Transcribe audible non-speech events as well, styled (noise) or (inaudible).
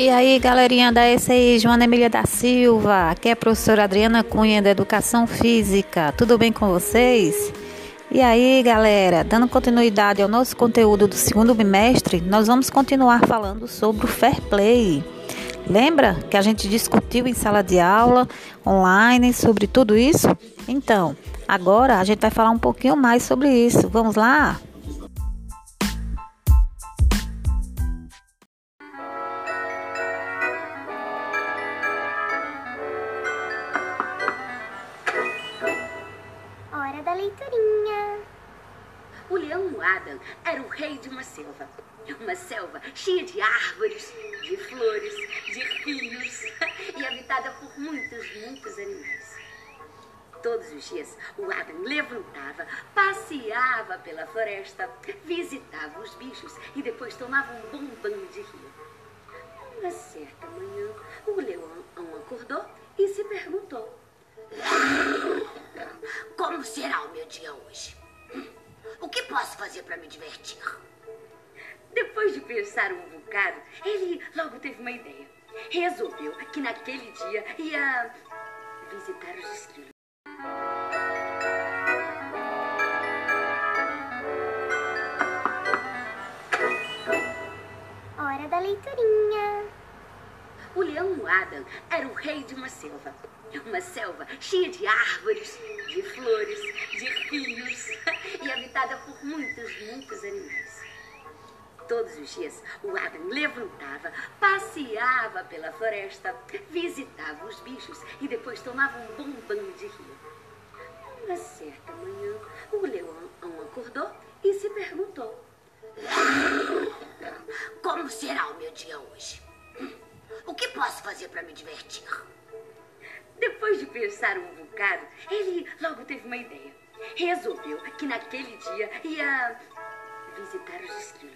E aí, galerinha da ECI, Joana Emília da Silva, aqui é a professora Adriana Cunha da Educação Física. Tudo bem com vocês? E aí, galera, dando continuidade ao nosso conteúdo do segundo bimestre, nós vamos continuar falando sobre o fair play. Lembra que a gente discutiu em sala de aula, online, sobre tudo isso? Então, agora a gente vai falar um pouquinho mais sobre isso. Vamos lá? Leiturinha. O leão Adam era o rei de uma selva. Uma selva cheia de árvores, de flores, de rios (laughs) e habitada por muitos, muitos animais. Todos os dias, o Adam levantava, passeava pela floresta, visitava os bichos e depois tomava um bom banho de rio. Uma certa manhã, o leão acordou e se perguntou: Como será o meu dia hoje? O que posso fazer para me divertir? Depois de pensar um bocado, ele logo teve uma ideia. Resolveu que naquele dia ia visitar os esquilos. Hora da leiturinha. O leão Adam era o rei de uma selva. Uma selva cheia de árvores, de flores, de rios (laughs) e habitada por muitos, muitos animais. Todos os dias, o Adam levantava, passeava pela floresta, visitava os bichos e depois tomava um bom banho de rio. Uma certa manhã, o leão acordou e se perguntou: Como será o meu dia hoje? O que posso fazer para me divertir? Depois de pensar um bocado, ele logo teve uma ideia. Resolveu que naquele dia ia visitar os esquilos.